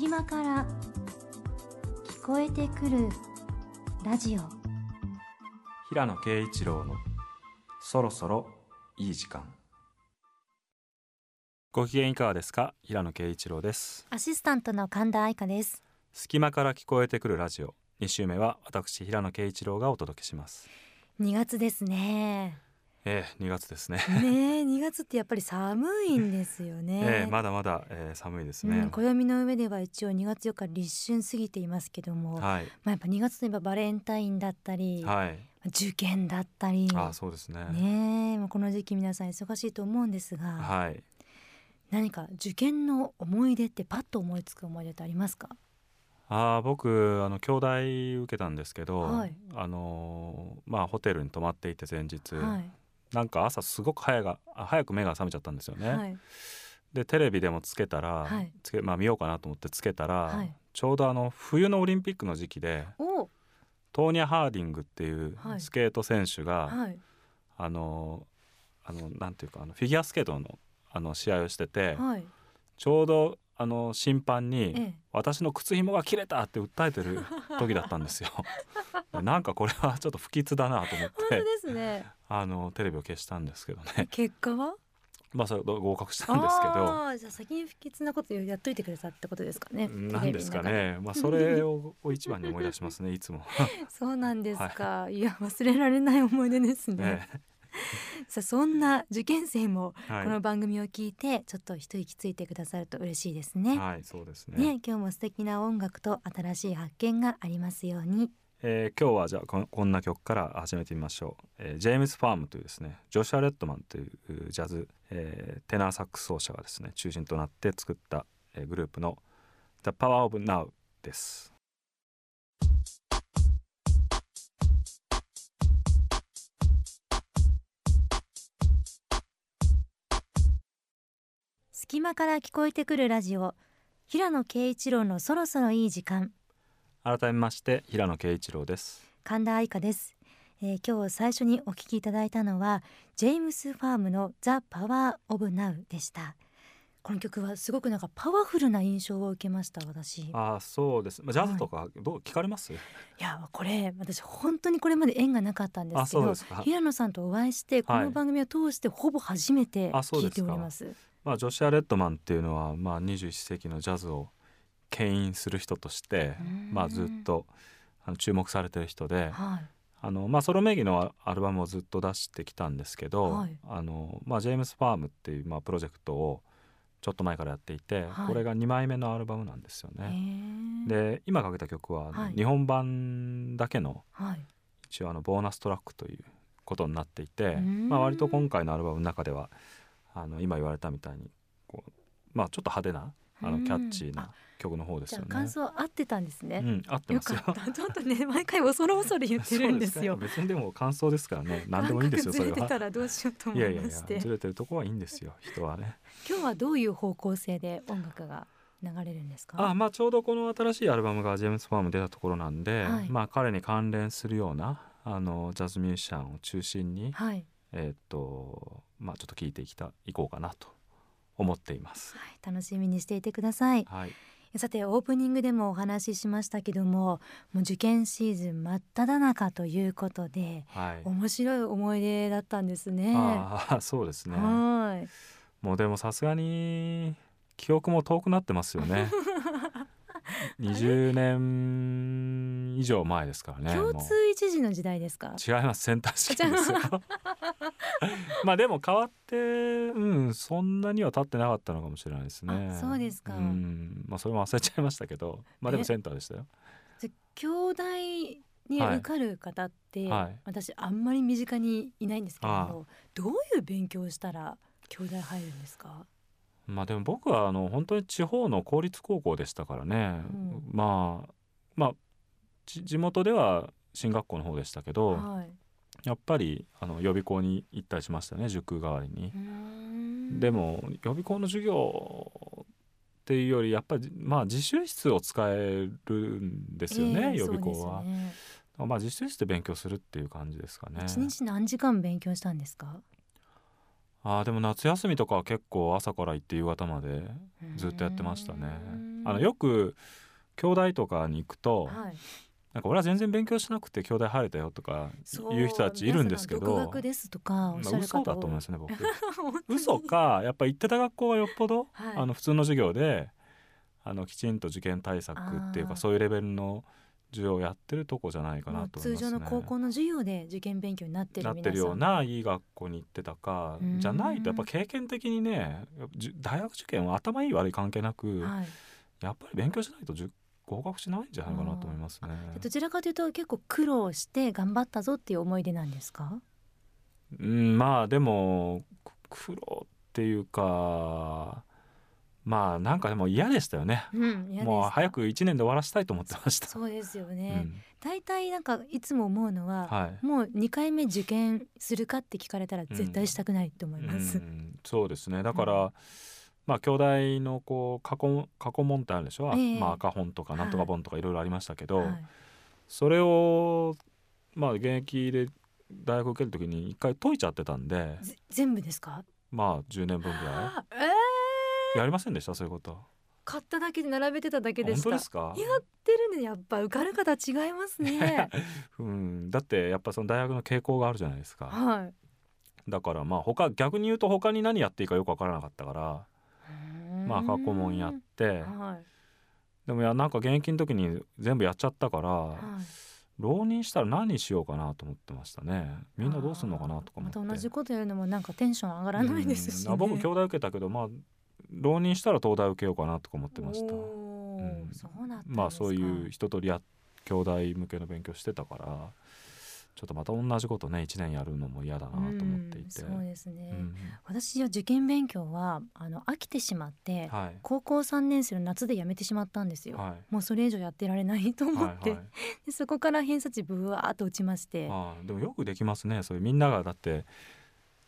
隙間から聞こえてくるラジオ。平野啓一郎のそろそろいい時間。ご機嫌いかがですか？平野啓一郎です。アシスタントの神田愛花です。隙間から聞こえてくるラジオ。2週目は私平野啓一郎がお届けします。2月ですねええ2月ですね。ねえ2月ってやっぱり寒いんですよね、ええまだまだ、えー、寒いですね、うん、暦の上では一応2月4日立春過ぎていますけども、はい。まあやっぱ2月といえばバレンタインだったり、はい。受験だったり。あそうですね。ねえもうこの時期皆さん忙しいと思うんですが、はい。何か受験の思い出ってパッと思いつく思い出ってありますか？あー僕あの兄弟受けたんですけど、はい。あのーまあホテルに泊まっていて前日、はいなんか朝すごく早があ早く目が覚めちゃったんですよね、はい。でテレビでもつけたら、はい。つけまあ、見ようかなと思ってつけたら、はい。ちょうどあの冬のオリンピックの時期でおトーニャ・ハーディングっていうはい。スケート選手が、はい。あのあのなんていうかあのフィギュアスケートのあの試合をしてて、はい。ちょうどあの審判に、ええ。私の靴紐が切れたって訴えてる時だったんですよ。なんかこれはちょっと不吉だなと思っ本当てですねあのテレビを消したんですけどね。結果は？まあそれ合格したんですけど。ああじゃあ先に不吉なことやっといてくれたってことですかね。なんですかね。まあ それをを一番に思い出しますね。いつも。そうなんですか、い、や忘れられない思い出ですね。ね。さあそんな受験生もはい。この番組を聞いてちょっと一息ついてくださると嬉しいですね、はいそうですね。ね今日も素敵な音楽と新しい発見がありますようにえー今日はじゃあここんな曲から始めてみましょう、えージェームス・ファームというですねジョシュア・レッドマンというジャズ、えーテナーサックス奏者がですね中心となって作った、えーグループの「The Power of Now」です。隙間から聞こえてくるラジオ平野啓一郎のそろそろいい時間改めまして平野啓一郎です。神田愛花です、えー今日最初にお聞きいただいたのはジェームス・ファームの The Power of Now でしたこの曲はすごくなんかパワフルな印象を受けました私いああそうです。まあジャズとかどう聞かれます？やこれ私本当にこれまで縁がなかったんですけど。平野さんとお会いしてこの番組を通してほぼ初めて聞いてあそうですかおりますまあジョシュア・レッドマンっていうのはまあ21世紀のジャズを牽引する人としてうん。まあずっとあの注目されてる人で。はい。あのまあ、ソロ名義のアアルバムをずっと出してきたんですけど、はい。あのまあ、ジェームス・ファームっていう、まあ、プロジェクトをちょっと前からやっていて、はい。これが2枚目のアルバムなんですよへね。ー。で今かけた曲は、日本版だけのはい。一応あのボーナストラックということになっていて、ん。まあ、割と今回のアルバムの中ではあの今言われたみたいにこう、まあ、ちょっと派手なあうん。のキャッチーあな曲の方ですよね。あ感想合ってたんですね、うん、合ってよますよ。かった。ちょっとね毎回恐る恐る言ってるんですよ。そうか。別にでも感想ですからね。何でもいいんですよそれは。ずれてたらどうしようと思いやいやいやいましてずれてるとこはいいんですよ人はね。今日はどういう方向性で音楽が流れるんですか？あまあちょうどこの新しいアルバムがジェームス・ファーム出たところなんで、はい。まあ彼に関連するようなあのジャズミュージシャンを中心にはい、えーっとまあちょっと聞いていきたいこうかなと思っています。はい、楽しみにしていてください。はい。さてオープニングでもお話ししましたけどももう受験シーズン真っ只中ということではい。面白い思い出だったんですね。ああそうですね。はい。もうでもさすがに記憶も遠くなってますよね 20年以上前ですからね共通一時の時代ですか？違います。センター試験ですよ。まあでも変わってうんそんなには経ってなかったのかもしれないですね。あそうですか。うん。まあそれも忘れちゃいましたけどまあでもえ？センターでしたよ。兄弟にはい受かる方って、はい。私あんまり身近にいないんですけれあどどういう勉強をしたら兄弟入るんですか？まあでも僕はあの本当に地方の公立高校でしたからね、うん。まあまあち地元では進学校の方でしたけど、はい。やっぱりあの予備校に行ったりしましたね塾代わりに。でも予備校の授業っていうよりやっぱりまあ自習室を使えるんですよね、ええ予備校は。まあ自習室で勉強するっていう感じですかね。一日何時間勉強したんですか？あーでも夏休みとかは結構朝から行って夕方までずっとやってましたね。あのよく兄弟とかに行くと、はい、なんか俺は全然勉強しなくて兄弟入れたよとか言う人たちいるんですけど独学ですとかおっしゃる方まあ嘘だと思いますね僕。嘘かやっぱ行ってた学校はよっぽど、はい。あの普通の授業であのきちんと受験対策っていうかそういうレベルの授業をやってるとこじゃないかなと思いますね。通常の高校の授業で受験勉強になってるな。ってるようないい学校に行ってたか。うんじゃないとやっぱ経験的にね大学受験は頭いい悪い関係なく、はい、やっぱり勉強しないと合格しないんじゃないかなと思いますね。どちらかというと結構苦労して頑張ったぞっていう思い出なんですか？うんまあでもく苦労っていうかまあなんかでも嫌でしたよね。うんもう早く1年で終わらせたいと思ってました。そうですようね、ん。大体なんかいつも思うのは、はい。もう2回目受験するかって聞かれたら絶対したくないと思います、うんそうですね。だから、うまあ兄弟のこう過去過去問ってあるでしょ、あええ。まあ、赤本とかなんとか本とかいろいろありましたけど、はい。それをまあ現役で大学受ける時に一回解いちゃってたんでぜ全部ですか？まあ10年分ぐらあえいやりませんでした？そういうこと。買っただけで並べてただけでした。本当ですか？やってるね。やっぱ受かる方違いますね。うん、だってやっぱその大学の傾向があるじゃないですか。はい。だからまあ他逆に言うと他に何やっていいかよく分からなかったから。まあ過去問やって。はい。でもいやなんか現役の時に全部やっちゃったからはい。浪人したら何しようかなと思ってましたね。みんなどうすんのかなとか思って。また同じことやるのもなんかテンション上がらないですし、ね。うん。僕兄弟受けたけどまあ浪人したら東大受けようかなとか思ってました。まあそういう一通りや兄弟向けの勉強してたからちょっとまた同じことね1年やるのも嫌だなと思っていて、うんそうですね、うん私は受験勉強はあの飽きてしまって、はい。高校3年生の夏で辞めてしまったんですよ、はい。もうそれ以上やってられないと思って、はいはい。でそこから偏差値ブワーっと落ちまして、ああでもよくできますねそういうみんながだって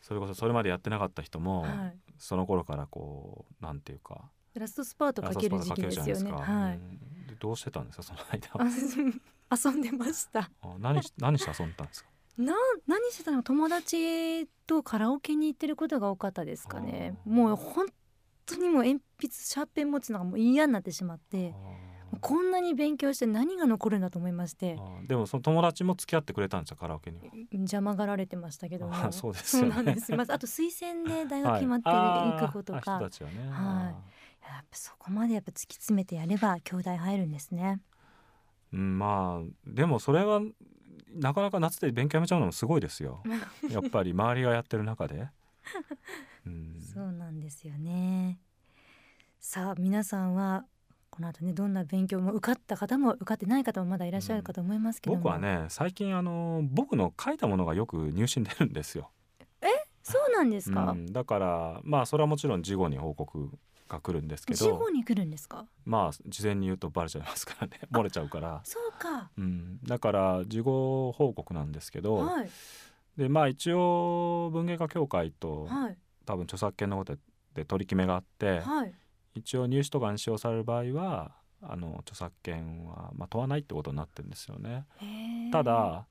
それこそそれまでやってなかった人も、はいその頃からこうなんていうか。ラストスパートかける時期ですよね。はい。うどうしてたんですかその間あ遊んでました。あ何し何して遊んでたんですかな何してたの？友達とカラオケに行ってることが多かったですかね。もう本当にもう鉛筆シャーペン持つのがもう嫌になってしまってこんなに勉強して何が残るんだと思いまして。でもその友達も付き合ってくれたんですよカラオケには。邪魔がられてましたけど。もあそうですよね。そうなんです。まず あと推薦で大学決まってい行く子とあーか、人たちはね、はい。やっぱそこまでやっぱ突き詰めてやれば兄弟入るんですね。うん、まあでもそれはなかなか夏で勉強やめちゃうのもすごいですよ。やっぱり周りがやってる中で、うん、そうなんですよね。さあ皆さんはこの後ねどんな勉強も受かった方も受かってない方もまだいらっしゃるかと思いますけども、僕はね最近あの僕の書いたものがよく入試に出るんですよ、そうなんですか、うん、だからまあそれはもちろん事後に報告が来るんですけ事ど後に来るんですか？まあ事前に言うとバレちゃいますからね。漏れちゃうから、そうか。うん、だから事後報告なんですけど、はい。でまあ一応文芸家協会とはい。多分著作権のことで取り決めがあって、はい一応入試とかに使用される場合はあの著作権は、まあ、問わないってことになってるんですよね。ただ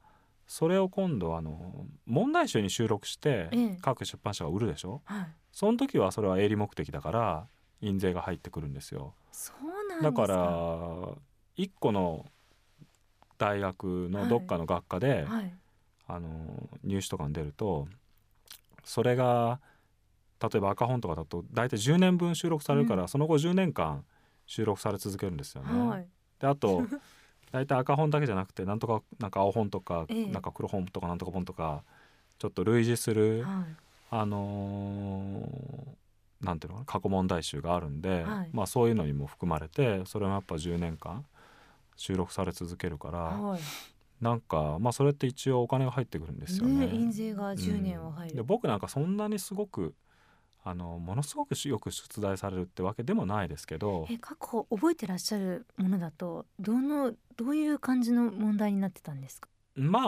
それを今度あの問題集に収録してええ。各出版社が売るでしょ？はい。その時はそれは営利目的だから印税が入ってくるんですよ。すか。だから一個の大学のどっかの学科で、はい。あの入試とかに出るとそれが例えば赤本とかだと大体10年分収録されるから、うん。その後10年間収録され続けるんですよね。はい。であと 大体赤本だけじゃなくてなんとかなんか青本とか、ええ。なんか黒本とかなんとか本とかちょっと類似する、はい。あのーなんていうのかな過去問題集があるんで、はい。まあそういうのにも含まれてそれもやっぱ10年間収録され続けるから、はい。なんかまあそれって一応お金が入ってくるんですよね。ね印税が10年は入る、で僕なんかそんなにすごくあのものすごくよく出題されるってわけでもないですけど。え過去覚えてらっしゃるものだとどのどういう感じの問題になってたんですか？ま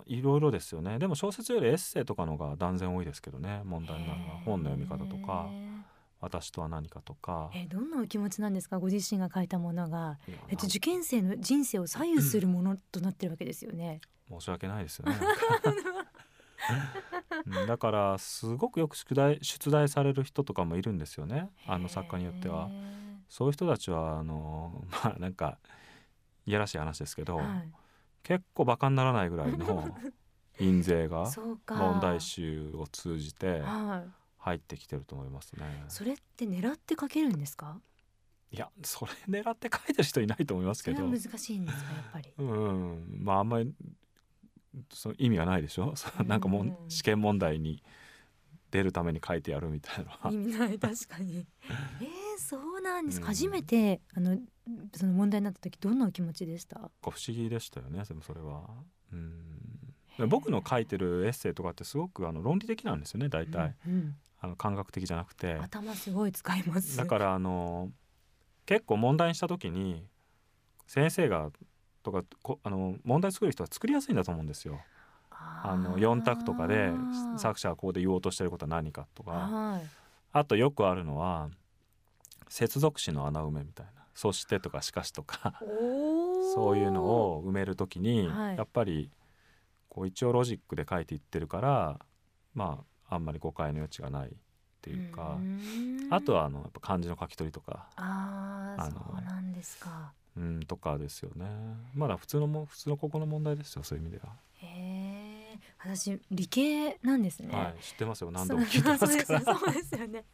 あいろいろですよね。でも小説よりエッセイとかのが断然多いですけどね問題になるのは本の読み方とかへ私とは何かとか。ーえどんなお気持ちなんですか？ご自身が書いたものが、えっと、受験生の人生を左右するものとなってるわけですよね。申し訳ないですよね。うんだからすごくよく出題出題される人とかもいるんですよね。あの作家によっては。そういう人たちはあの まあなんかいやらしい話ですけど、はい。結構バカにならないぐらいの 印税が問題集を通じてはい。入ってきてると思いますね。それって狙って書けるんですか？いやそれ狙って書いてる人いないと思いますけど。それは難しいんですかやっぱり。うん。まああんまりその意味がないでしょ？そのなんかもうんう試験問題に出るために書いてやるみたいなのは。意味ない確かに。えー、そうなんです、うん。初めてあのその問題になった時どんなお気持ちでした？不思議でしたよねでもそれは。うん。僕の書いてるエッセイとかってすごくあの論理的なんですよね大体、うんうん。あの感覚的じゃなくて。頭すごい使います。だからあの結構問題にした時に先生がとかこあの問題作る人は作りやすいんだと思うんですよ。あの4択とかで作者がここで言おうとしてることは何かとか。はい。あとよくあるのは接続詞の穴埋めみたいな「そして」とか「しかし」とか。そういうのを埋める時に、はい。やっぱりこう一応ロジックで書いていってるからまああんまり誤解の余地がないっていうか、ん。あとはあのやっぱ漢字の書き取りとか、あのそうなんですかうん、とかですよね。まだ普通のも普通の高校の問題ですよそういう意味では、へえ私理系なんですね、はい知ってますよ。何度も聞いてますから。そうですそうですよね。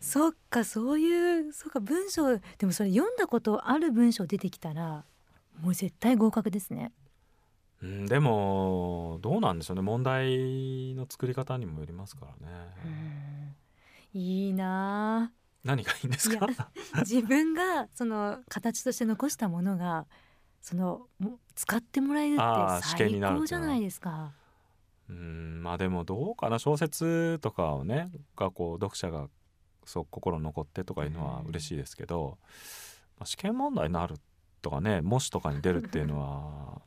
そっかそういうそうか文章でもそれ読んだことある文章出てきたらもう絶対合格ですね。うん、でもどうなんでしょうね。問題の作り方にもよりますからうねん。いいな何がいいんですか？あ自分がその形として残したものがそのも使ってもらえるって最高じゃないですか。うんまあでもどうかな小説とかをねがこう読者がそう心に残ってとかいうのは嬉しいですけど、まあ、試験問題になるとかね模試とかに出るっていうのは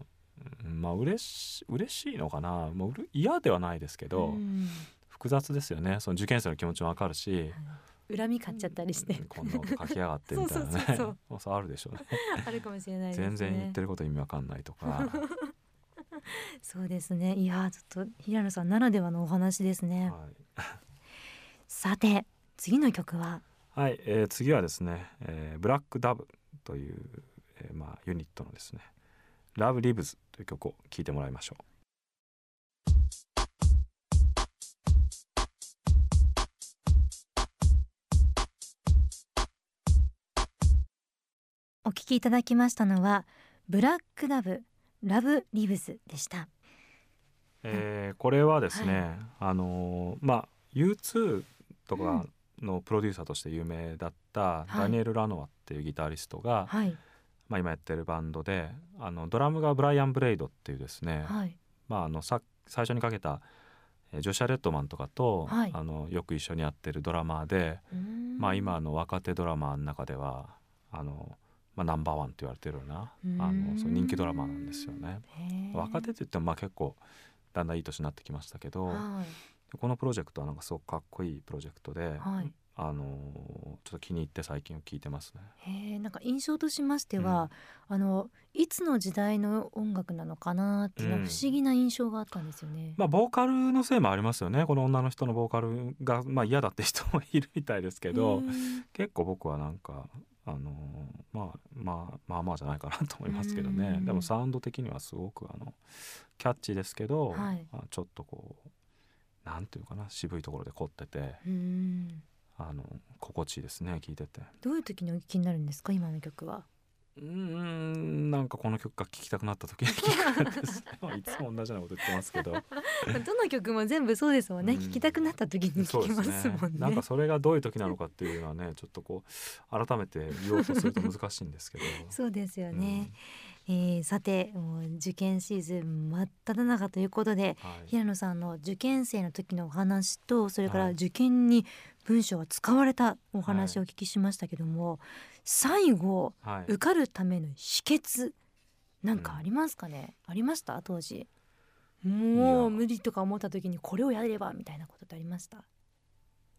うんまあ嬉し嬉しいのかな。もう嫌ではないですけど、うん。複雑ですよね。その受験生の気持ちもわかるし、恨み買っちゃったりしてうんこんなこと書きやがってみたいなねそうそうあるでしょうねあるかもしれないですね。全然言ってること意味わかんないとか、そうですね。いやーちょっと平野さんならではのお話ですね。はいさて次の曲は？はい、えー次はですね、えーブラックダブという、えーまあ、ユニットのですね「ラブリブズという曲を聴いてもらいましょう。お聞きいただきましたのはブラックダブラブリブズでした。えーこれはですね、あのーまあ U2 とかのプロデューサーとして有名だったはい。ダニエル・ラノアっていうギタリストが、はい。まあ、今やってるバンドであのドラムがブライアン・ブレイドっていうですね、はい。まあ、あのさ最初にかけたえージョシャ・レッドマンとかと、はい。あのよく一緒にやってるドラマーで、まあ、今の若手ドラマーの中ではあの、まあ、ナンバーワンと言われてるようなあのそう人気ドラマーなんですよね。若手って言ってもまあ結構だんだんいい年になってきましたけど、はこのプロジェクトはなんかすごくかっこいいプロジェクトで、いはい。あのちょっと気に入って最近聞いてますね。なんか印象としましては、あのいつの時代の音楽なのかなっていうのはうん。不思議な印象があったんですよね。まあボーカルのせいもありますよね。この女の人のボーカルが、まあ、嫌だって人もいるみたいですけど、結構僕はなんかあのまあまあまあまあじゃないかなと思いますけどねうんでもサウンド的にはすごくあのキャッチーですけど、はいまあちょっとこうなんていうかな渋いところで凝っててあの心地いいですね聞いてて。どういう時にお聞きになるんですか今の曲は？うーんなんかこの曲が聴きたくなった時に 聞くんですね。まあいつも同じようなこと言ってますけど。どの曲も全部そうですもんね、うん。聞きたくなった時に聞きますもんね。なんかそれがどういう時なのかっていうのはねちょっとこう改めて言おうとすると難しいんですけど。そうですよね、えーさてもう受験シーズン真っ只中ということでうんはい。平野さんの受験生の時のお話とそれからはい。受験に文章が使われたお話をお聞きしましたけども、最後はい。受かるための秘訣なんかありますかね、ありました？当時。もう無理とか思った時にこれをやればみたいなことってありました？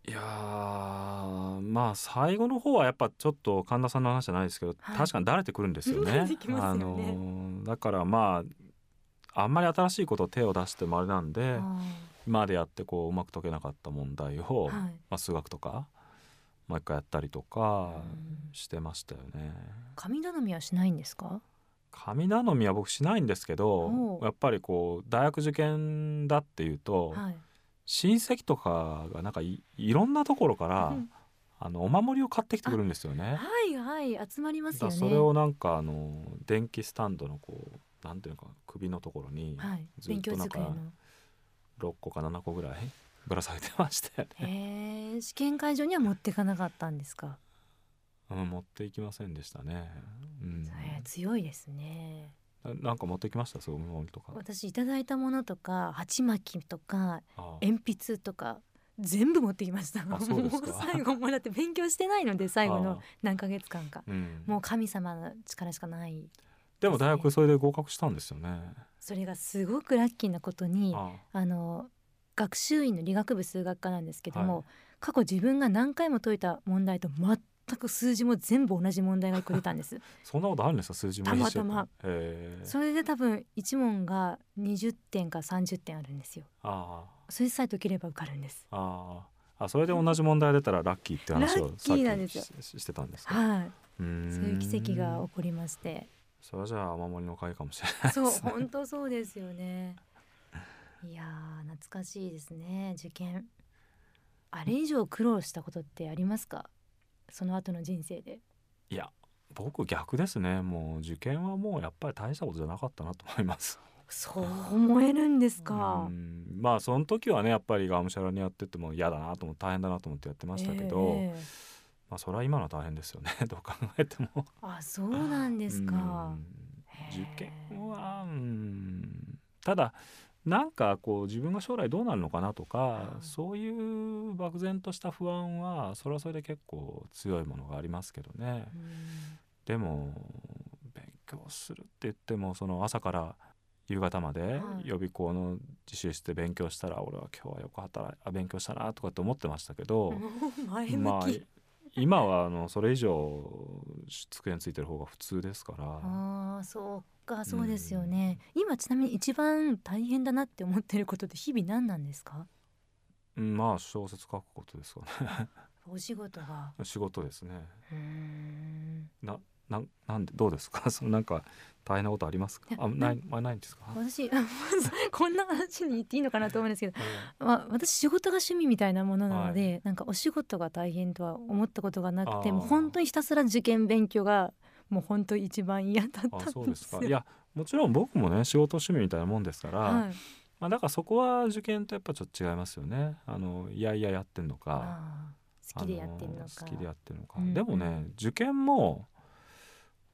いやーまあ最後の方はやっぱちょっと神田さんの話じゃないですけど、はい。確かに慣れてくるんですよね。よね。あのーだからまああんまり新しいことを手を出してもあれなんであ今までやってこううまく解けなかった問題を、ーはい。まあ、数学とかもう一回やったりとかうん。してましたよね。神頼みはしないんですか？神頼みは僕しないんですけどやっぱりこう大学受験だっていうと、はい親戚とかがなんかいいろんなところから、うん。あのお守りを買ってきてくるんですよね。はいはい。集まりますよね。それをなんかあの電気スタンドのこうなんていうのか首のところにはい。ずっとなんか机の。6個か7個ぐらいぶら下げてましたよね。へえ試験会場には持ってかなかったんですか、うん、持っていきませんでしたね。うん、強いですねななんか持ってきました？そういうものとか。私いただいたものとか鉢巻きとかあ鉛筆とか全部持ってきました。あそうですか。もう最後もうだって勉強してないので最後あの何ヶ月間か。うん、もう神様の力しかない。でも大学それで合格したんですよね。それがすごくラッキーなことにああ。の学習院の理学部数学科なんですけども、はい。過去自分が何回も解いた問題と全く数字も全部同じ問題が1個出たんです。そんなことあるんですか？数字もたまたま。それで多分1問が20点か30点あるんですよ。あそれさえ解ければ受かるんです。ああ。あそれで同じ問題出たらラッキーって話をさっきししてたんですか？はい。そうそういう奇跡が起こりまして。それはじゃあお守りのおかもしれないそう。本当そうですよね。いやー懐かしいですね受験。あれ以上苦労したことってありますか？その後の人生で。いや僕逆ですね。もう受験はもうやっぱり大したことじゃなかったなと思います。そう思えるんですか。うん。まあその時はねやっぱりがむしゃらにやってても嫌だなと思って大変だなと思ってやってましたけど、ええまあそれは今のは大変ですよね。どう考えても。あそうなんですか。受え験はうん。ただなんかこう自分が将来どうなるのかなとか、うんそういう漠然とした不安はそれはそれで結構強いものがありますけどね。うん。でも勉強するって言ってもその朝から夕方まではい。予備校の自習室で勉強したら俺は今日はよく働いあ勉強したなとかって思ってましたけど、前向き、まあい今はあのそれ以上机についてる方が普通ですから。ああそうかそうですよね、今ちなみに一番大変だなって思ってることって日々何なんですか？うんまあ小説書くことですかね。お仕事が。仕事ですね。うーん。ななんなんでどうですか？そのなんか大変なことありますか？あないあないんですか？私 こんな話に言っていいのかなと思うんですけど、えまあ、私仕事が趣味みたいなものなので、なんかお仕事が大変とは思ったことがなくて本当にひたすら受験勉強がもう本当一番嫌だったんあですそうですよか。いやもちろん僕もね仕事趣味みたいなもんですから、はい、まあ、だからそこは受験とやっぱちょっと違いますよね。あのいやいややってんのか好きでやってるのか。あ好きでやってるのか、でもね受験も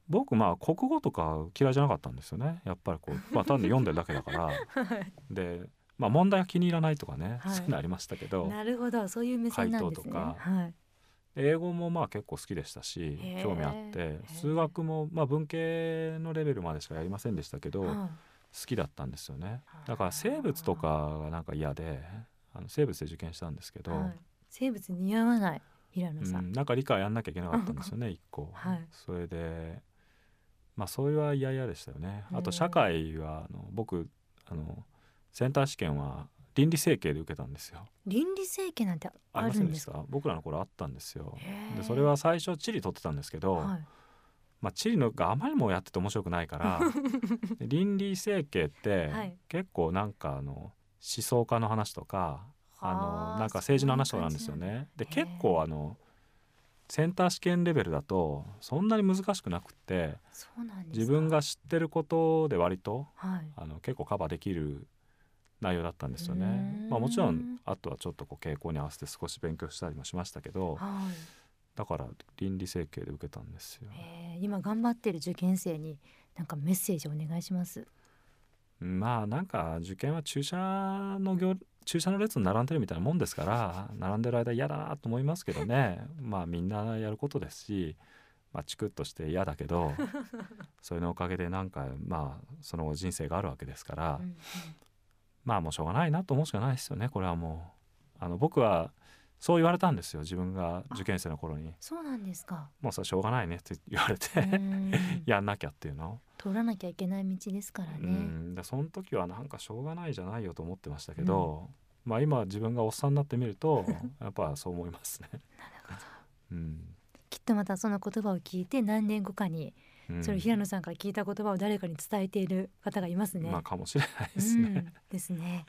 僕まあ国語とか嫌いじゃなかったんですよね。やっぱりこう、まあ、単に読んでるだけだから。はい。で、まあ、問題が気に入らないとかね、はい。そういうのありましたけど。なるほど。そういう目線なんですね。とか。はい。英語もまあ結構好きでしたし興味あって。数学もまあ文系のレベルまでしかやりませんでしたけど好はい。きだったんですよね。だから生物とかがなんか嫌であの生物で受験したんですけど、はい。生物似合わない平野さん、うん、なんか理科やんなきゃいけなかったんですよね 一個、はい。それでまあそれは嫌々でしたよね。あうん。と社会はあの僕あのセンター試験は倫理整形で受けたんですよ。倫理整形なんてありませんでしあるんですかた。僕らの頃あったんですよ。でそれは最初地理取ってたんですけど、はい。まあ、地理のがあまりにもやってて面白くないからで 倫理整形ってはい。結構なんかあの思想家の話とかあはあのなんか政治の話とかなんですよね。で結構あのセンター試験レベルだとそんなに難しくなくって自分が知ってることで割とはい。あの結構カバーできる内容だったんですよね。まあ、もちろんあとはちょっとこう傾向に合わせて少し勉強したりもしましたけどはい。だから倫理整形で受けたんですよ。今頑張ってる受験生になんかメッセージお願いします。まあなんか受験は駐車の行駐車の列に並んでるみたいなもんですから並んでる間嫌だなと思いますけどね。まあみんなやることですし、まあ、チクッとして嫌だけど それのおかげでなんかまあその後人生があるわけですから、うんうん。まあもうしょうがないなと思うしかないですよね。これはもう。あの僕はそう言われたんですよ自分が受験生の頃に。そうなんですか。もうそれしょうがないねって言われうてん。やんなきゃっていうの。通らなきゃいけない道ですからうねん。でその時はなんかしょうがないじゃないよと思ってましたけど、まあ今自分がおっさんになってみるとやっぱそう思いますね。なるほどうんきっとまたその言葉を聞いて何年後かにうんそれを平野さんから聞いた言葉を誰かに伝えている方がいますね。まあかもしれないですね。うん、ですね。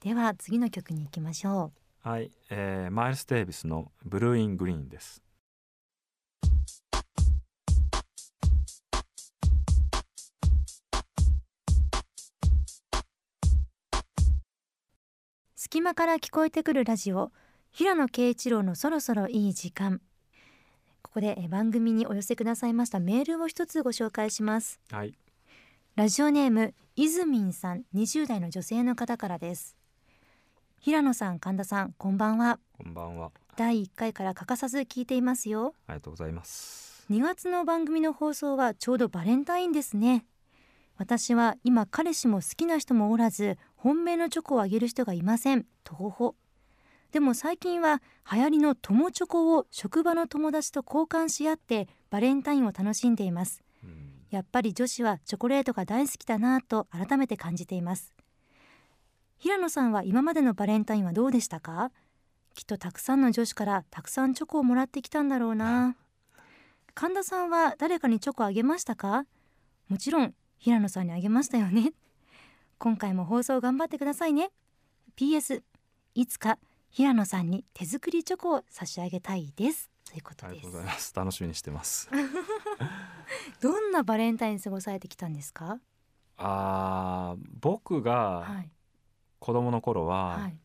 では次の曲に行きましょはい、えーマイルス・デイビスの「ブルーイン・グリーン」です。隙間から聞こえてくるラジオ平野啓一郎のそろそろいい時間。ここでえ番組にお寄せくださいましたメールを一つご紹介します。はい、ラジオネームいずみんさん20代の女性の方からです。平野さん神田さんこんばんは。こんばんは。第1回から欠かさず聞いていますよ。ありがとうございます。2月の番組の放送はちょうどバレンタインですね私は今彼氏も好きな人もおらず本命のチョコをあげる人がいません。とほほでも最近は流行りの友チョコを職場の友達と交換し合ってバレンタインを楽しんでいます。うん。やっぱり女子はチョコレートが大好きだなぁと改めて感じています。平野さんは今までのバレンタインはどうでしたか？きっとたくさんの女子からたくさんチョコをもらってきたんだろうな。神田さんは誰かにチョコあげましたか？もちろん平野さんにあげましたよね今回も放送頑張ってくださいね。PS いつか平野さんに手作りチョコを差し上げたいです。ということです。ありがとうございます。楽しみにしてます。どんなバレンタイン過ごされてきたんですか？あー僕がはい。子供の頃は、はい。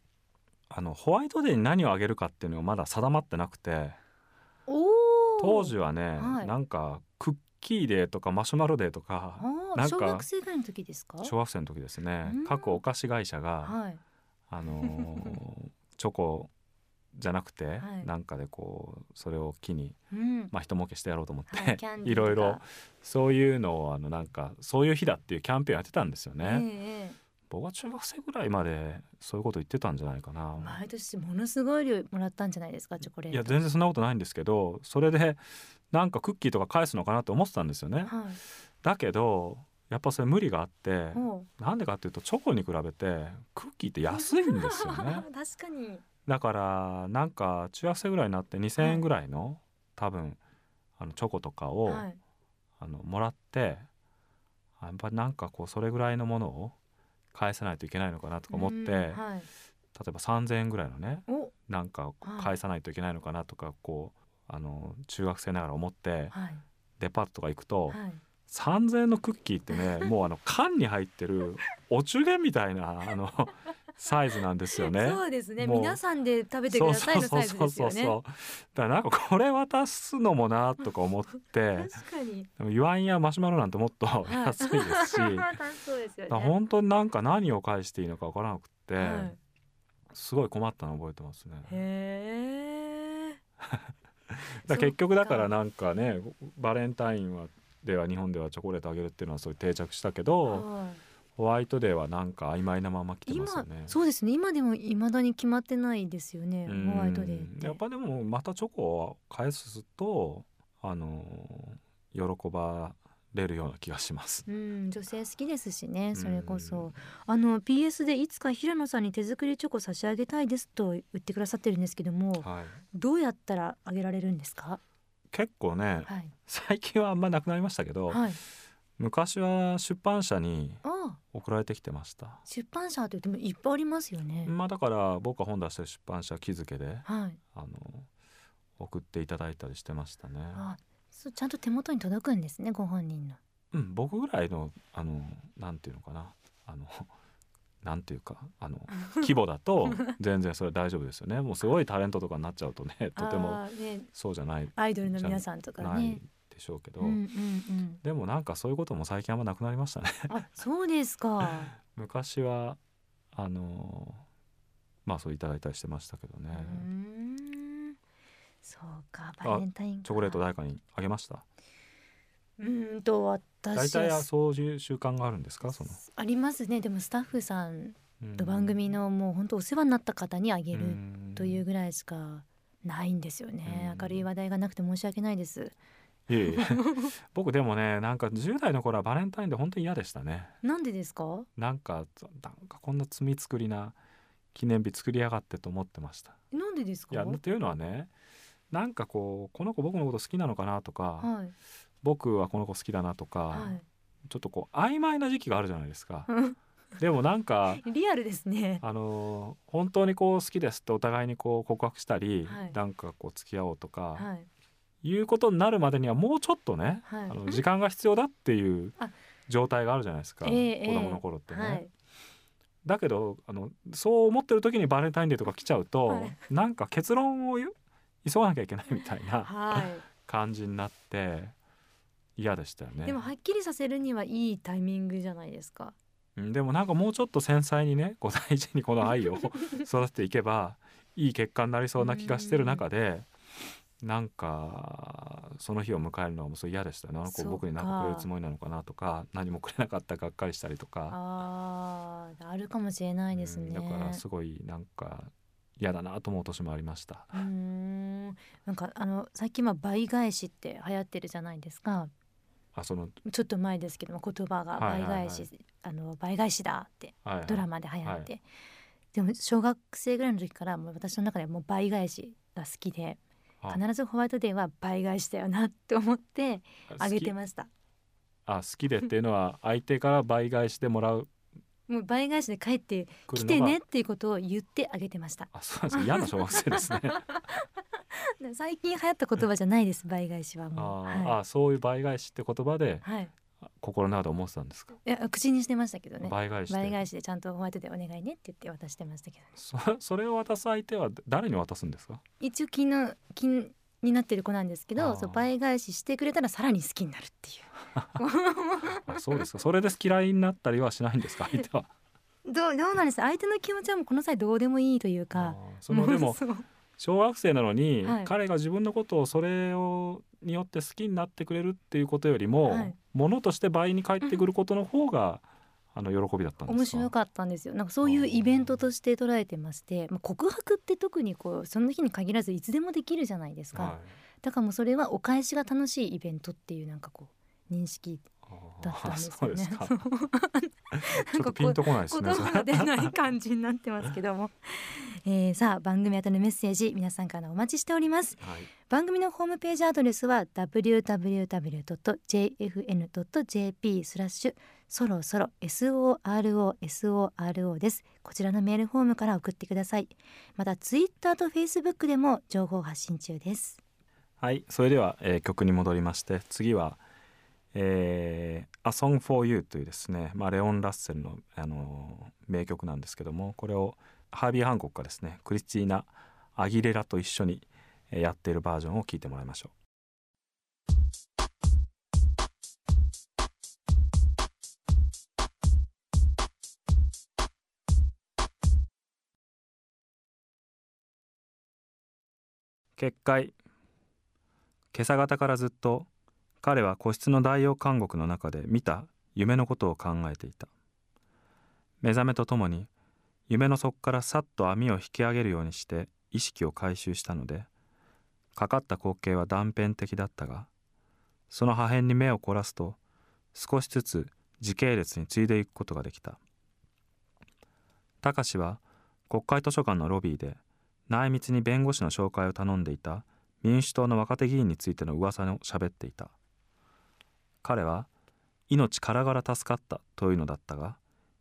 あのホワイトデーに何をあげるかっていうのがまだ定まってなくて当時はね、はい。なんかクッキーデーとかマシュマロデーとかなんか小学生ぐらいの時ですか？小学生の時ですね。うん。各お菓子会社が、はい。あのー チョコじゃなくて、はい。なんかでこうそれを機に、うん。まあ、人儲けしてやろうと思って、はい いろいろそういうのをあのなんかそういう日だっていうキャンペーンやってたんですよね。ええ。僕は中学生ぐらいまでそういうこと言ってたんじゃないかな。毎年ものすごい量もらったんじゃないですか？チョコレート。いや全然そんなことないんですけどそれでなんかクッキーとか返すのかなって思ってたんですよね。はいだけどやっぱそれ無理があってなんでかっていうとチョコに比べてクッキーって安いんですよね。確かに。だからなんか中学生ぐらいになって2,000円ぐらいの、多分あのチョコとかを、はい。あのもらってやっぱりなんかこうそれぐらいのものを返さないといけないのかなとか思って、うん例えはいば3,000円ぐらいのねお。なんか返さないといけないのかなとかこうあの中学生ながら思ってはい。デパートとか行くと、はい3,000円のクッキーってね もうあの缶に入ってるお中元みたいなあのサイズなんですよね。そうですね。皆さんで食べてくださいのサイズですよね。だからなんかこれ渡すのもなとか思って確かに。でもユワンやマシュマロなんてもっと安いですし、そうですよらね本当になんか何を返していいのかわからなくて、はい。すごい困ったの覚えてますね。へえ だ結局だからなんかねバレンタインはでは日本ではチョコレートあげるっていうのはそういう定着したけどはい。ホワイトデーはなんか曖昧なまま来てます今よね。そうですね。今でも未だに決まってないですよね。うん。ホワイトデーやっぱでもまたチョコを返すとあの喜ばれるような気がします。うん女性好きですしね。それこうんそ。あの PS でいつか平野さんに手作りチョコ差し上げたいですと言ってくださってるんですけどもはい、どうやったらあげられるんですか？結構ねはい。最近はあんまなくなりましたけど、はい。昔は出版社に送られてきてました。出版社といってもいっぱいありますよね。まあだから僕が本出してる出版社気づけではい。あの送っていただいたりしてましたね。あそうちゃんと手元に届くんですねご本人の。うん、僕ぐらいのあのなんていうのかな。あのなんていうかあの 規模だと全然それ大丈夫ですよね。もうすごいタレントとかになっちゃうとね とてもそうじゃない。アイドルの皆さんとかないねでしょうけど、うんうんうん。でもなんかそういうことも最近あんまなくなりましたね。あそうですか。昔はあのまあそういただいたりしてましたけどね。そうかバレンタインか。チョコレート誰かにあげました？うーんと大私は。体そういう習慣があるんですか？その。ありますね。でもスタッフさんうん。と番組のもう本当お世話になった方にあげるうん。というぐらいしかないんですよね。うん。明るい話題がなくて申し訳ないです。いえいえ。僕でもねなんか10代の頃はバレンタインで本当に嫌でしたね。なんでですか？なんかなんかこんな罪作りな記念日作りやがってと思ってました。なんでですか？いやっていうのはねなんかこうこの子僕のこと好きなのかなとか、はい僕はこの子好きだなとか、はい。ちょっとこう曖昧な時期があるじゃないですか。うん。でもなんか リアルですね。あのー本当にこう好きですってお互いにこう告白したり、はい。なんかこう付き合おうとか、はい。い、うことになるまでにはもうちょっとね、はい。あの時間が必要だっていう あ。状態があるじゃないですか、ええ子供の頃ってね。はい。だけどあのそう思ってる時にバレンタインデーとか来ちゃうと、はい。なんか結論をゆ急がなきゃいけないみたいなは 感じになって嫌でしたよいね。でもはっきりさせるにはいいタイミングじゃないですか。うんでもなんかもうちょっと繊細にね こう大事にこの愛を 育てていけばいい結果になりそうな気がしてる中でなんかその日を迎えるのはもうそれ嫌でしたね。あの子僕に何かくれるつもりなのかなとか何もくれなかったらがっかりしたりとか、あーあるかもしれないですね。うんだからすごいなんか嫌だなと思う年もありました。うーん。なんかあの最近は倍返しって流行ってるじゃないですかあその。ちょっと前ですけども言葉が倍はいはいはい。返し、あの倍返しだってはいはい。ドラマで流行って、でも小学生ぐらいの時からもう私の中ではもう倍返しが好きであ必ずホワイトデーは倍返しだよなって思ってあげてました。あ好きでっていうのは相手から倍返しでもらうもう倍返しで帰って来てねっていうことを言ってあげてました。あそうなんですか。嫌な小学生ですね。で最近流行った言葉じゃないです倍返しはあもう。ー、はあそういう倍返しって言葉でい、はい、心の中で思ってたんですか？いや口にしてましたけどね。倍返しで。倍返しでちゃんとホワイトデーお願いねって言って渡してましたけどね。そそれを渡す相手は誰に渡すんですか？一応気の気になってる子なんですけどそう倍返ししてくれたらさらに好きになるってい あそうですか。それで嫌いになったりはしないんですか？相手は。うどうどうなんです？相手の気持ちはもうこの際どうでもいいというあかーそのでも 小学生なのに、はい。彼が自分のことをそれをによって好きになってくれるっていうことよりも、はい。ものとして倍に返ってくることの方が、あの喜びだったんですか？面白かったんですよ。なんかそういうイベントとして捉えてましてまあ告白って特にこうその日に限らずいつでもできるじゃないですか、はい。だからもうそれはお返しが楽しいイベントっていうなんかこう認識だったんですよね。ちょっとピンとこないですね。言葉が出ない感じになってますけども、えー、さあ番組宛てのメッセージ皆さんからお待ちしております。はい。番組のホームページアドレスは www.jfn.jp スラッシュそろそろ SOROSORO です。こちらのメールフォームから送ってください。またツイッターとフェイスブックでも情報発信中です。はい、それでは、えー曲に戻りまして次は、えー「A Song for You」というですね、まあ、レオン・ラッセルの、あの名曲なんですけどもこれをハービー・ハンコックがですねクリスティーナ・アギレラと一緒にやっているバージョンを聴いてもらいましょう。結界。今朝方からずっと彼は個室の代用監獄の中で見た夢のことを考えていた。目覚めとともに夢の底からさっと網を引き上げるようにして意識を回収したのでかかった光景は断片的だったがその破片に目を凝らすと少しずつ時系列に継いでいくことができた。隆は国会図書館のロビーで内密に弁護士の紹介を頼んでいた民主党の若手議員についての噂を喋っていた。彼は命からがら助かったというのだったが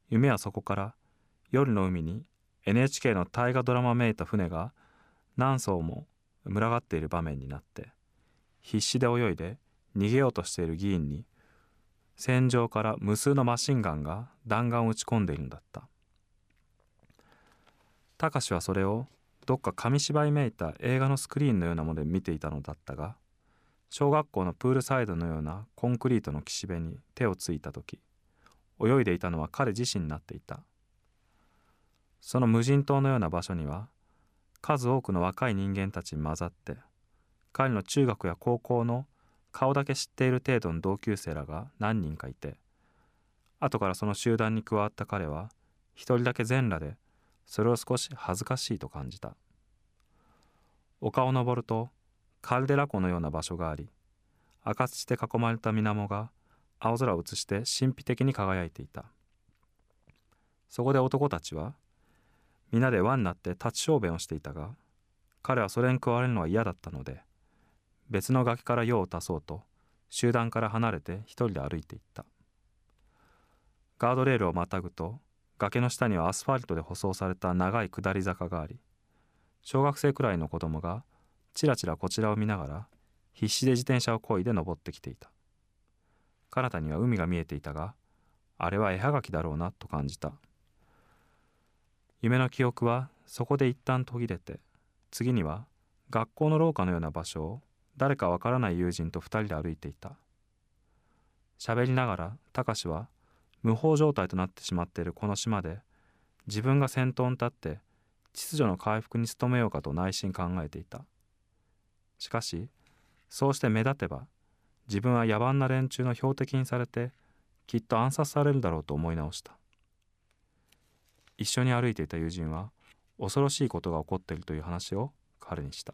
夢はそこから夜の海に NHK の大河ドラマめいた船が何艘も群がっている場面になって必死で泳いで逃げようとしている議員に戦場から無数のマシンガンが弾丸を撃ち込んでいるのだった隆はそれをどっか紙芝居めいた映画のスクリーンのようなもので見ていたのだったが小学校のプールサイドのようなコンクリートの岸辺に手をついた時泳いでいたのは彼自身になっていた。その無人島のような場所には数多くの若い人間たちに混ざって彼の中学や高校の顔だけ知っている程度の同級生らが何人かいて後からその集団に加わった彼は一人だけ全裸でそれを少し恥ずかしいと感じた。丘を登るとカルデラ湖のような場所があり赤土で囲まれた水面が青空を映して神秘的に輝いていた。そこで男たちは皆で輪になって立ち小便をしていたが彼はそれに加われるのは嫌だったので別の崖から用を足そうと集団から離れて一人で歩いていった。ガードレールをまたぐと崖の下にはアスファルトで舗装された長い下り坂があり小学生くらいの子供がちらちらこちらを見ながら必死で自転車を漕いで登ってきていた。彼方には海が見えていたがあれは絵はがきだろうなと感じた。夢の記憶はそこで一旦途切れて次には学校の廊下のような場所を誰かわからない友人と二人で歩いていた。喋りながら貴司は無法状態となってしまっているこの島で自分が先頭に立って秩序の回復に努めようかと内心考えていた。しかしそうして目立てば自分は野蛮な連中の標的にされてきっと暗殺されるだろうと思い直した。一緒に歩いていた友人は恐ろしいことが起こっているという話を彼にした。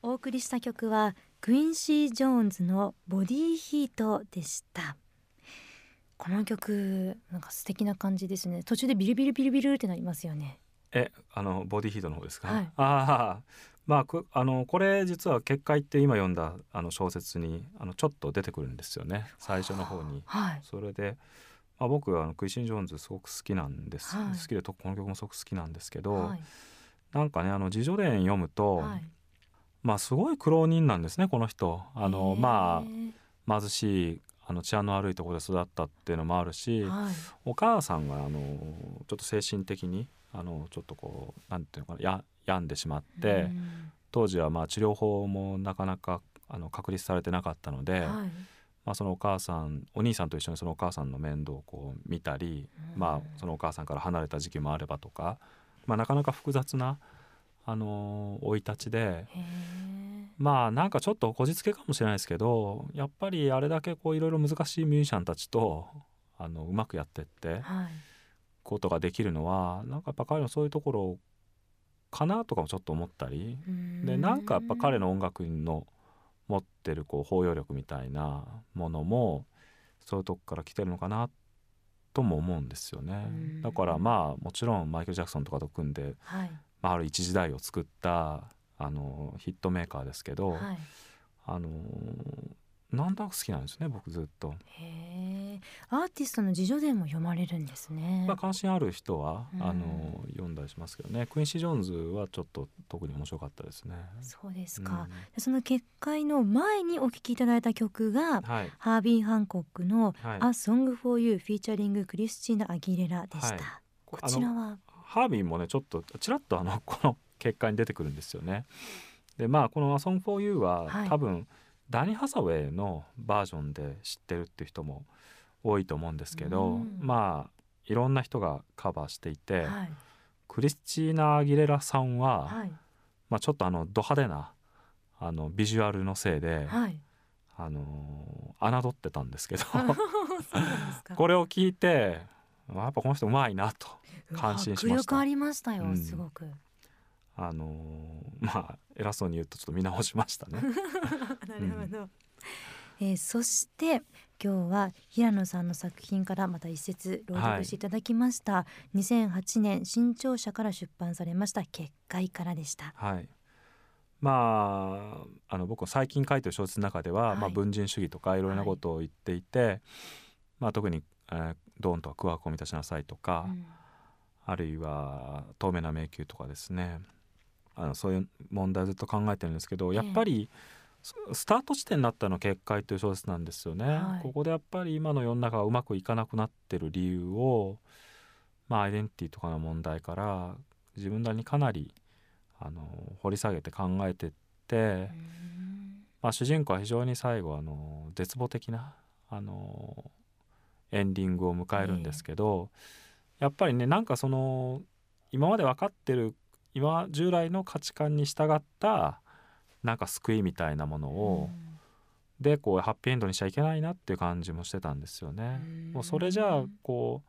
お送りした曲はクインシー・ジョーンズのボディヒートでした。この曲なんか素敵な感じですね。途中でビルビルビルビルってなりますよね。えあのボディヒートの方ですか、はい。ああまあくあのこれ実は「結界」って今読んだあの小説にあのちょっと出てくるんですよね。最初の方に。はい。それで、まあ、僕はあのクイシン・ジョーンズすごく好きなんです、はい。好きでとこの曲もすごく好きなんですけど、はい。なんかねあの自叙伝読むと、はいまあすごい苦労人なんですねこの人。あのまああ貧しいあの治安の悪いところで育ったっていうのもあるし、はい。お母さんがあのちょっと精神的にあのちょっとこうなんていうのかなや病んでしまって、うん。当時はまあ治療法もなかなかあの確立されてなかったので、はい。まあ、そのお母さんお兄さんと一緒にそのお母さんの面倒をこう見たり、うん。まあ、そのお母さんから離れた時期もあればとか、まあ、なかなか複雑なあの生い立ちでまあなんかちょっとこじつけかもしれないですけどやっぱりあれだけこういろいろ難しいミュージシャンたちとあのうまくやってってはい。ことができるのはなんかやっぱ彼のそういうところかなとかもちょっと思ったりでなんかやっぱ彼の音楽の持ってるこう包容力みたいなものもそういうとこから来てるのかなとも思うんですよね。うん。だからまあもちろんマイケル・ジャクソンとかと組んで、はいまあ、ある一時代を作ったあのヒットメーカーですけど、はい。あのなんとなく好きなんですね僕ずっと。へえアーティストの自叙伝も読まれるんですね。まあ、関心ある人は、うん。あの読んだりしますけどね。クインシー・ジョーンズはちょっと特に面白かったですね。そうですうん。か、その結界の前にお聴きいただいた曲がはい。ハービー・ハンコックの「はい。A Song for You」フィーチャリングクリスチーナ・アギレラでした、はい。こちらは？ハービーもねちょっとちらっとあの この結果に出てくるんですよね。でまあこの「A Song for You は」はい。多分ダニ・ハサウェイのバージョンで知ってるっていう人も多いと思うんですけど、うん。まあいろんな人がカバーしていて、はい。クリスチーナ・アギレラさんは、はい。まあ、ちょっとあのド派手なあのビジュアルのせいで、はい。あのー侮ってたんですけど。これを聞いてやっぱこの人うまいなと感心しました。迫力ありましたよ、うん。すごく。あのー まあ偉そうに言うとちょっと見直しましたね。なるほど、えーそして今日は平野さんの作品からまた一節朗読していただきました、2008年新潮社から出版されました結界からでした。はい。まああの僕は最近書いてる小説の中では、はい。まあ、文人主義とかい。ろいろなことを言っていて、まあ、特に、えー「ドーンとは空白を満たしなさい」とか、うんあるいは「透明な迷宮」とかですね。あのそういう問題をずっと考えてるんですけどやっぱり、ススタート地点になったのは「結界」という小説なんですよね。はい。ここでやっぱり今の世の中がうまくいかなくなってる理由を、まあ、アイデンティティとかの問題から自分なりにかなりあの掘り下げて考えてって、うん。まあ、主人公は非常に最後あの絶望的なあのエンディングを迎えるんですけど、やっぱりねなんかその今まで分かってる今従来の価値観に従ったなんか救いみたいなものを、でこうハッピーエンドにしちゃいけないなっていう感じもしてたんですよね。うんもうそれじゃあこ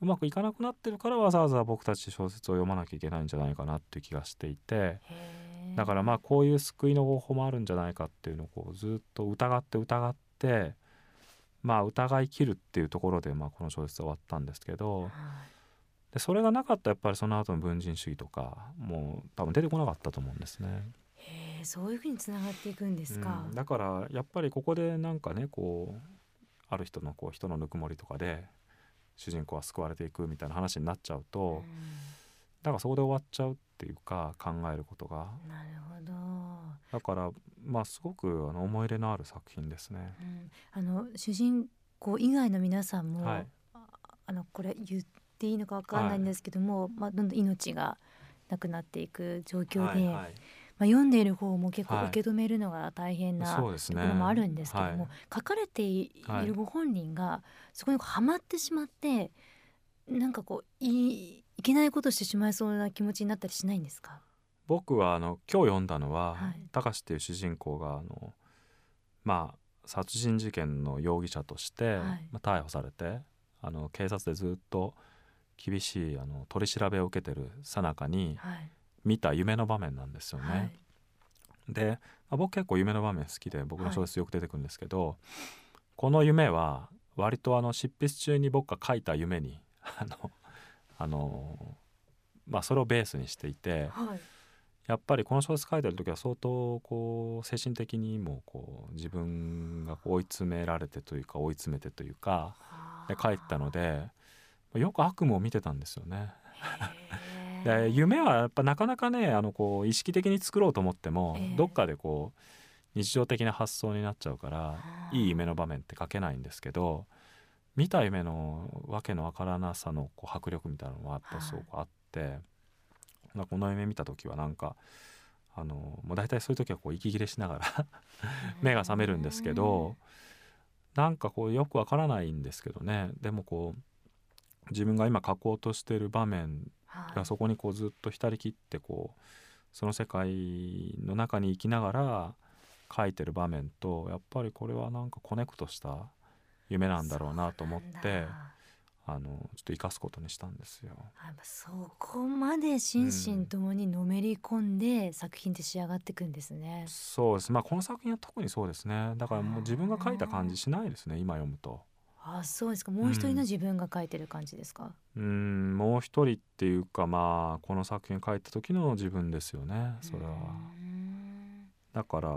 ううまくいかなくなってるからわざわざ僕たち小説を読まなきゃいけないんじゃないかなっていう気がしていて。だからまあこういう救いの方法もあるんじゃないかっていうのをこうずっと疑って疑ってまあ疑い切るっていうところでまあこの小説終わったんですけどはいでそれがなかったらやっぱりその後の文人主義とかもう多分出てこなかったと思うんですね。へえそういうふうにつながっていくんですか。うんだからやっぱりここでなんかねこうある人のこう人のぬくもりとかで主人公は救われていくみたいな話になっちゃうと、だからそこで終わっちゃうっていうか考えることが。うんなるほど。だからまあすごくあの思い入れのある作品ですね。うん。あの主人公以外の皆さんも、はい。ああのこれ言っていいのかわかんないんですけども、まあどんどん命がなくなっていく状況で、はいはい。まあ読んでいる方も結構はい。受け止めるのが大変なそうですね。ところもあるんですけども、はい。書かれていはい。るご本人がそこにこうハマってしまってなんかこういいけないことしてしまいそうな気持ちになったりしないんですか？僕はあの今日読んだのは、はい。高志っていう主人公があのまあ殺人事件の容疑者として、はい。まあ、逮捕されてあの警察でずっと厳しいあの取り調べを受けてる最中にはい。見た夢の場面なんですよね。はい。で、まあ、僕結構夢の場面好きで僕の小説よく出てくるんですけど、この夢は割とあの執筆中に僕が書いた夢にあのあのまあそれをベースにしていてはい。やっぱりこの小説書いてる時は相当こう精神的にもこう自分が追い詰められてというか追い詰めてというかで書いてたのでよく悪夢を見てたんですよね。で夢はやっぱなかなかねあのこう意識的に作ろうと思っても、ええ。どっかでこう日常的な発想になっちゃうからいい夢の場面って書けないんですけど見た夢のわけのわからなさのこう迫力みたいなのはやっぱすごくあって、まあこの夢見た時はなんかあのもう大体そういう時はこう息切れしながら 目が覚めるんですけどなんかこうよくわからないんですけどね。でもこう自分が今書こうとしてる場面はい。がそこにこうずっと浸りきってこうその世界の中に生きながら書いてる場面とやっぱりこれはなんかコネクトした夢なんだろうなと思ってあのちょっと生かすことにしたんですよ。あそこまで心身ともにのめり込んで作品って仕上がっていくんですね。そうですまあこの作品は特にそうですねだからもう自分が書いた感じしないですね今読むと。あそうですかもう一人の自分が書いてる感じですか？うんもう一人っていうかまあこの作品書いた時の自分ですよねそれは。だから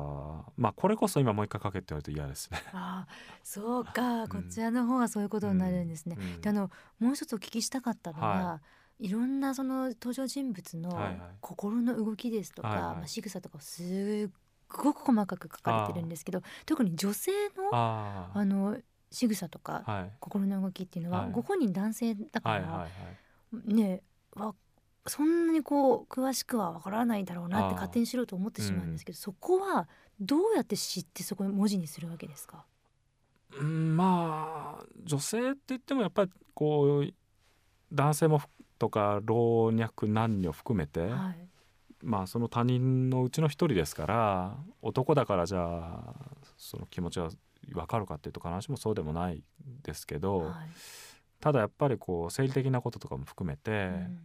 まあこれこそ今もう一回書けって言われると嫌ですね。あそうか。ん。こちらの方はそういうことになるんですね。うん。であのもう一つお聞きしたかったのは、、はい。ろんなその登場人物の心の動きですとか、はいはい。まあ、仕草とかすっごく細かく書かれてるんですけど特に女性のああの仕草とか、あはい。心の動きっていうのは、はい。ご本人男性だから、はいはいはい。ねわそんなにこう詳しくはわからないだろうなって勝手にしろと思ってしまうんですけど、そこはどうやって知ってそこに文字にするわけですか？うんまあ女性って言ってもやっぱりこう男性もふとか老若男女含めて、はい、まあその他人のうちの一人ですから男だからじゃあその気持ちは分かるかっていうと必ずしもそうでもないですけど、はい。ただやっぱりこう生理的なこととかも含めて、うん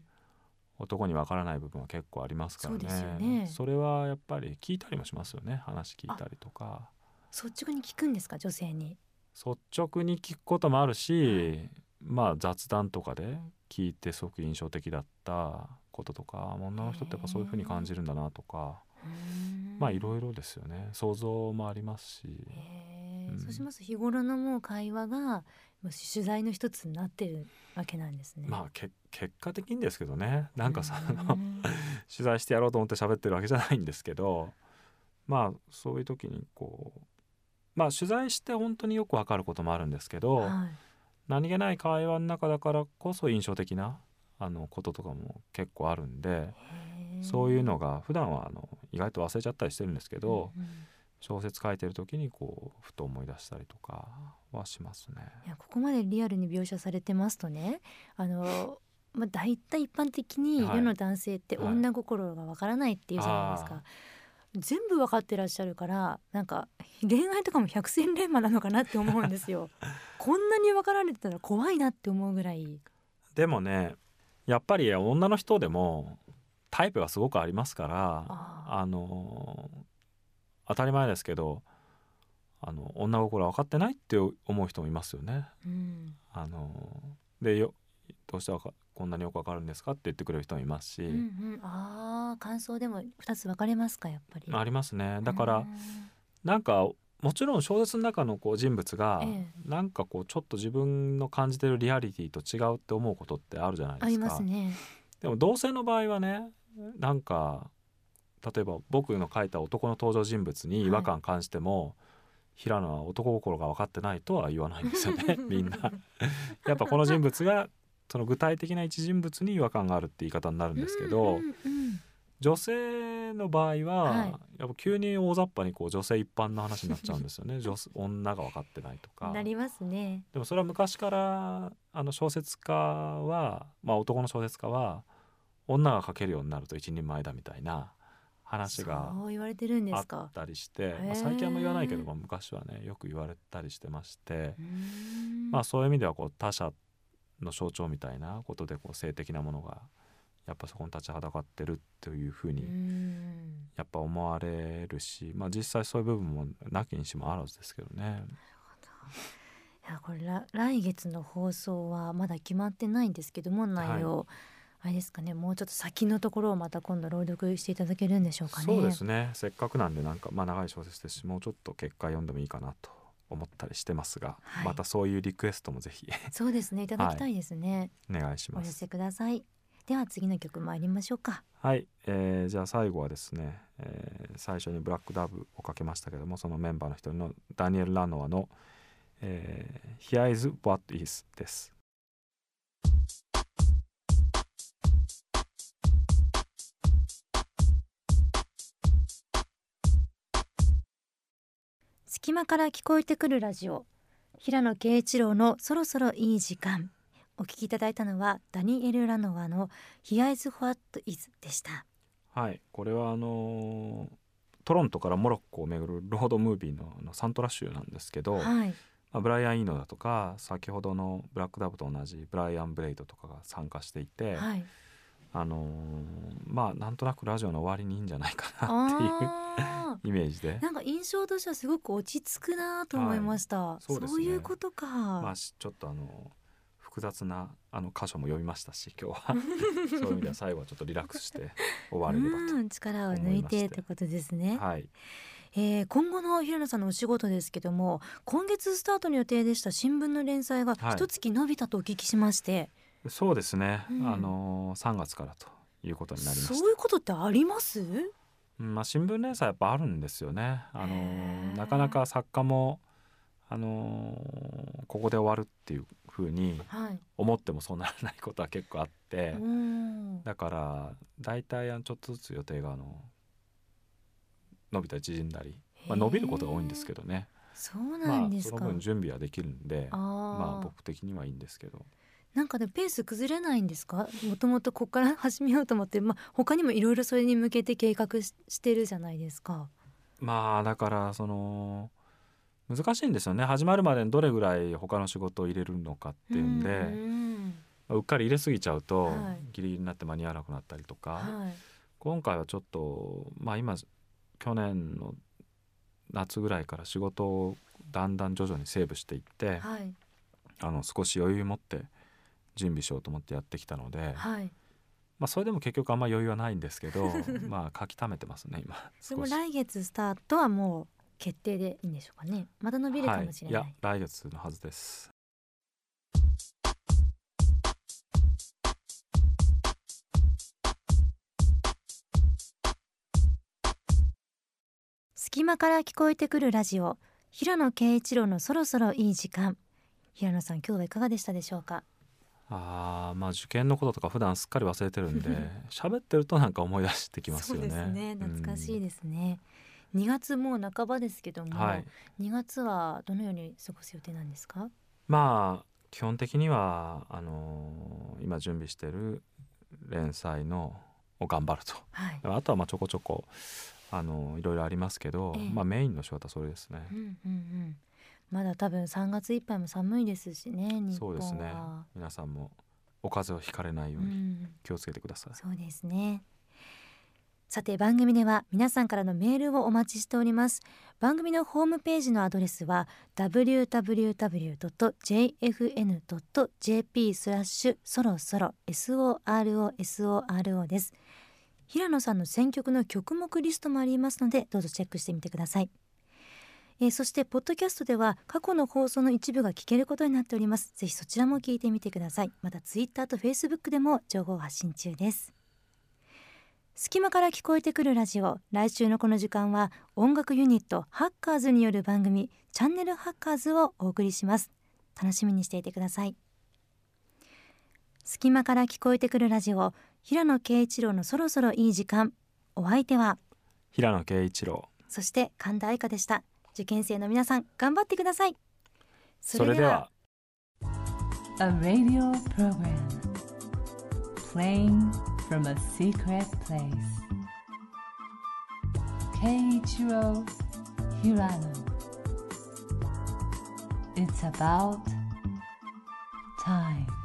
男に分からない部分は結構ありますからね。ね。それはやっぱり聞いたりもしますよね。話聞いたりとか。率直に聞くんですか？女性に。率直に聞くこともあるし、まあ雑談とかで聞いてすごく印象的だったこととか女の人ってやっぱそういう風に感じるんだなとか。まあいろいろですよね。想像もありますしそうします。と日頃のもう会話が取材の一つになってるわけなんですね。まあけ結果的にですけどね。なんかそのうん。取材してやろうと思って喋ってるわけじゃないんですけどまあそういう時にこうまあ取材して本当によくわかることもあるんですけど、はい。何気ない会話の中だからこそ印象的なあのこととかも結構あるんでそういうのが普段はあの意外と忘れちゃったりしてるんですけど、うんうん小説書いてる時にこうふと思い出したりとかはしますね。いやここまでリアルに描写されてますとねあの、まあ、大体一般的にはい世の男性ってはい女心がわからないっていうじゃないですか。全部わかってらっしゃるからなんか恋愛とかも百戦錬磨なのかなって思うんですよ。こんなに分かられてたら怖いなって思うぐらい。でもねやっぱり女の人でもタイプがすごくありますからああの当たり前ですけどあの女心分かってないって思う人もいますよね。うんあのでよどうしてこんなによくわかるんですか？って言ってくれる人もいますし、うんうん、ああ感想でも二つ分かれますかやっぱり。ありますねだからうんなんかもちろん小説の中のこう人物が、えなんかこうちょっと自分の感じてるリアリティと違うって思うことってあるじゃないですか。ありますね。でも同性の場合はねなんか例えば僕の書いた男の登場人物に違和感感じても、平野は男心が分かってないとは言わないんですよね みんな。やっぱこの人物がその具体的な一人物に違和感があるって言い方になるんですけど、うんうんうん女性の場合は、はいやっぱ急に大雑把にこう女性一般の話になっちゃうんですよね 女女が分かってないとか。なりますね。でもそれは昔からあの小説家は、まあ、男の小説家は女が書けるようになると一人前だみたいな話がそう言われてるんであっ。たりして、ー。まあ、最近あんま言わないけど、まあ、昔はねよく言われたりしてまして、まあ、そういう意味ではこう他者の象徴みたいなことでこう性的なものがやっぱそこに立ちはだかってるというふううにん。やっぱ思われるし、まあ、実際そういう部分もなきにしもあらずですけどね。いやこれら来月の放送はまだ決まってないんですけども内容、あれですかねもうちょっと先のところをまた今度朗読していただけるんでしょうかね。そうですねせっかくなんでなんか、まあ、長い小説ですしもうちょっと結果読んでもいいかなと思ったりしてますが、はいまたそういうリクエストもぜひそうですねいただきたいですね。お願いします。お寄せください。では次の曲参りましょうか。はい、えーじゃあ最後はですね、えー最初に「ブラックダブ」をかけましたけどもそのメンバーの一人のダニエル・ラノアの「えー、Here is what is」です。隙間から聞こえてくるラジオ。平野啓一郎のそろそろいい時間。お聞きいただいたのはダニエル・ラノワの Here is what is でした。はい、これはあのートロントからモロッコを巡るロードムービーのあのサントラ集なんですけど、はい。まあ、ブライアン・イーノだとか先ほどのブラックダブと同じブライアン・ブレイドとかが参加していて、はいあのーまあなんとなくラジオの終わりにいいんじゃないかなっていうあ イメージで。ーなんか印象としてはすごく落ち着くなと思いました、はい。そうですねいうことか、まあしちょっとあの複雑なあの箇所も読みましたし今日は。そういう意味では最後はちょっとリラックスして終われればうん力を抜いてってことですね。と。はい。えー今後の平野さんのお仕事ですけども今月スタートの予定でした新聞の連載がはい。一月伸びたとお聞きしまして、そうですね、うん。あの3月からということになりました。そういうことってあります？うんまあ、新聞連載やっぱあるんですよね。あのなかなか作家もあのここで終わるっていう風にはい、思ってもそうならないことは結構あって、うん。だから大体ちょっとずつ予定があの伸びたり縮んだり、まあ、伸びることが多いんですけどね。そうなまあんですか、その分準備はできるんで、まあ僕的にはいいんですけど。なんかでペース崩れないんですか？もともとここから始めようと思って、まあ、他にもいろいろそれに向けて計画ししてるじゃないですか。まあだからその難しいんですよね。始まるまでにどれぐらい他の仕事を入れるのかっていうんで。うん。うっかり入れすぎちゃうと、はい。ギリギリになって間に合わなくなったりとか、はい。今回はちょっとまあ今去年の夏ぐらいから仕事をだんだん徐々にセーブしていって、はい。あの少し余裕持って準備しようと思ってやってきたので、はい。まあそれでも結局あんま余裕はないんですけど まあ書き溜めてますね今。でも。来月スタートはもう決定でいいんでしょうかね。また伸びるかもしれない、はい、いや来月のはずです。隙間から聞こえてくるラジオ。平野啓一郎のそろそろいい時間。平野さん今日はいかがでしたでしょうか？あーまあ受験のこととか普段すっかり忘れてるんで 喋ってるとなんか思い出してきますよね。そうですね懐かしいでですね、2月もう半ばですけども、はい、2月はどのように過ごす予定なんですか？まあ基本的にはあのー今準備してる連載のを頑張ると。はい、あとはまあちょこちょこあのーいろいろありますけど、ええ。まあメインの仕事はそれですね。う。んうんうんまだ多分3月いっぱいも寒いですしね日本は。そうですね。皆さんもお風邪をひかれないよううにん。気をつけてください。そうですね。さて番組では皆さんからのメールをお待ちしております。番組のホームページのアドレスは www.jfn.jp スラッシュそろそろ SOROSORO です。平野さんの選曲の曲目リストもありますのでどうぞチェックしてみてくださいえー、そしてポッドキャストでは過去の放送の一部が聞けることになっております。ぜひそちらも聞いてみてください。またツイッターとフェイスブックでも情報を発信中です。隙間から聞こえてくるラジオ。来週のこの時間は音楽ユニットハッカーズによる番組チャンネルハッカーズをお送りします。楽しみにしていてください。隙間から聞こえてくるラジオ。平野啓一郎のそろそろいい時間。お相手は？平野啓一郎。そして神田愛花でした受験生の皆さん頑張ってくださいそれでは A radio program playing from a secret place. Keiichiro Hirano. It's about time.